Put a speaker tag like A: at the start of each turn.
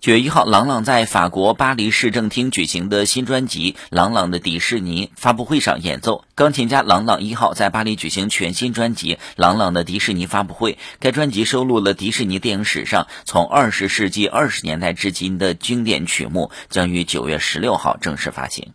A: 九月一号郎朗在法国巴黎市政厅举行的新专辑郎朗的迪士尼发布会上演奏。钢琴家郎朗一号在巴黎举行全新专辑郎朗的迪士尼发布会该专辑收录了迪士尼电影史上从二十世纪二十年代至今的经典曲目将于九月十六号正式发行。